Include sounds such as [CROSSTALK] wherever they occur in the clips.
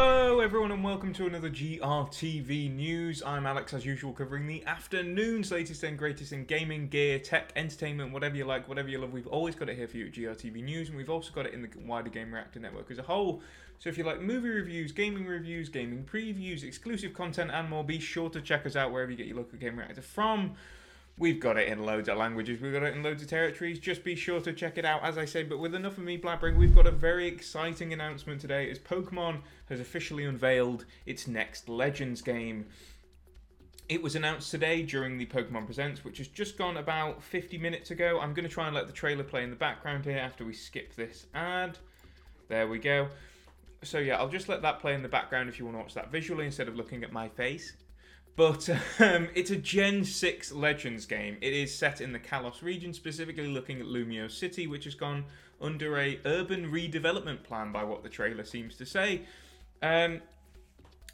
Hello, everyone, and welcome to another GRTV News. I'm Alex, as usual, covering the afternoon's latest and greatest in gaming, gear, tech, entertainment, whatever you like, whatever you love. We've always got it here for you at GRTV News, and we've also got it in the wider Gamereactor network as a whole. So if you like movie reviews, gaming reviews, gaming previews, exclusive content, and more, be sure to check us out wherever you get your local Gamereactor from. We've got it in loads of languages, we've got it in loads of territories. Just be sure to check it out, as I say. But with enough of me blabbering, we've got a very exciting announcement today as Pokemon has officially unveiled its next Legends game. It was announced today during the Pokemon Presents, which has just gone about 50 minutes ago. I'm going to try and let the trailer play in the background here after we skip this ad. There we go. So, yeah, I'll just let that play in the background if you want to watch that visually instead of looking at my face. But [LAUGHS] um, it's a Gen 6 Legends game. It is set in the Kalos region, specifically looking at Lumiose City, which has gone under a urban redevelopment plan by what the trailer seems to say. Um,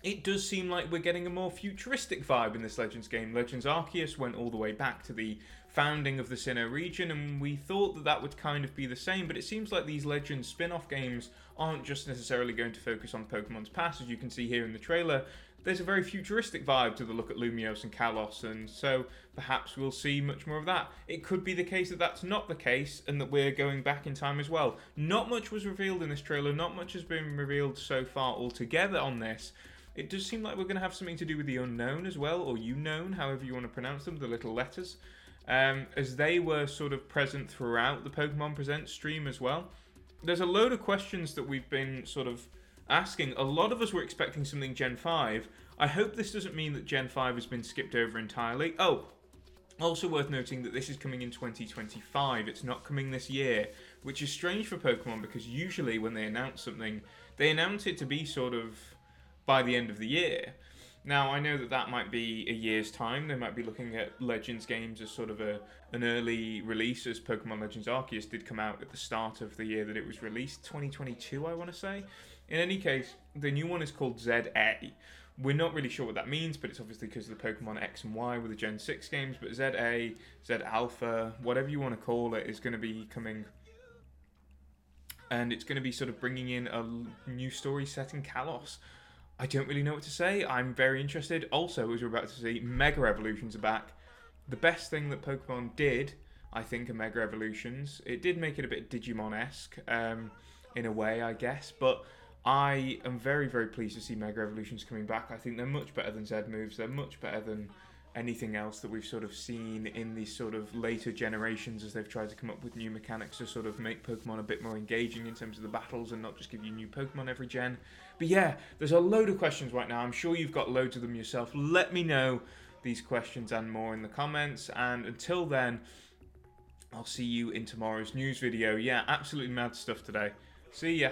it does seem like we're getting a more futuristic vibe in this Legends game. Legends Arceus went all the way back to the founding of the Sinnoh region, and we thought that that would kind of be the same, but it seems like these Legends spin off games aren't just necessarily going to focus on Pokemon's past, as you can see here in the trailer there's a very futuristic vibe to the look at Lumiose and Kalos, and so perhaps we'll see much more of that. It could be the case that that's not the case, and that we're going back in time as well. Not much was revealed in this trailer, not much has been revealed so far altogether on this. It does seem like we're going to have something to do with the unknown as well, or unknown, however you want to pronounce them, the little letters, um, as they were sort of present throughout the Pokemon Presents stream as well. There's a load of questions that we've been sort of asking. A lot of us were expecting something Gen 5. I hope this doesn't mean that Gen 5 has been skipped over entirely. Oh, also worth noting that this is coming in 2025. It's not coming this year, which is strange for Pokemon because usually when they announce something, they announce it to be sort of by the end of the year. Now, I know that that might be a year's time. They might be looking at Legends games as sort of a an early release, as Pokemon Legends Arceus did come out at the start of the year that it was released, 2022, I want to say. In any case, the new one is called ZA. We're not really sure what that means, but it's obviously because of the Pokemon X and Y with the Gen 6 games. But ZA, Z Alpha, whatever you want to call it, is going to be coming. And it's going to be sort of bringing in a new story set in Kalos. I don't really know what to say. I'm very interested. Also, as we're about to see, Mega Evolutions are back. The best thing that Pokemon did, I think, are Mega Evolutions, it did make it a bit Digimon esque um, in a way, I guess. But I am very, very pleased to see Mega Evolutions coming back. I think they're much better than Z moves. They're much better than anything else that we've sort of seen in these sort of later generations as they've tried to come up with new mechanics to sort of make Pokemon a bit more engaging in terms of the battles and not just give you new Pokemon every gen. But yeah, there's a load of questions right now. I'm sure you've got loads of them yourself. Let me know these questions and more in the comments. And until then, I'll see you in tomorrow's news video. Yeah, absolutely mad stuff today. See ya.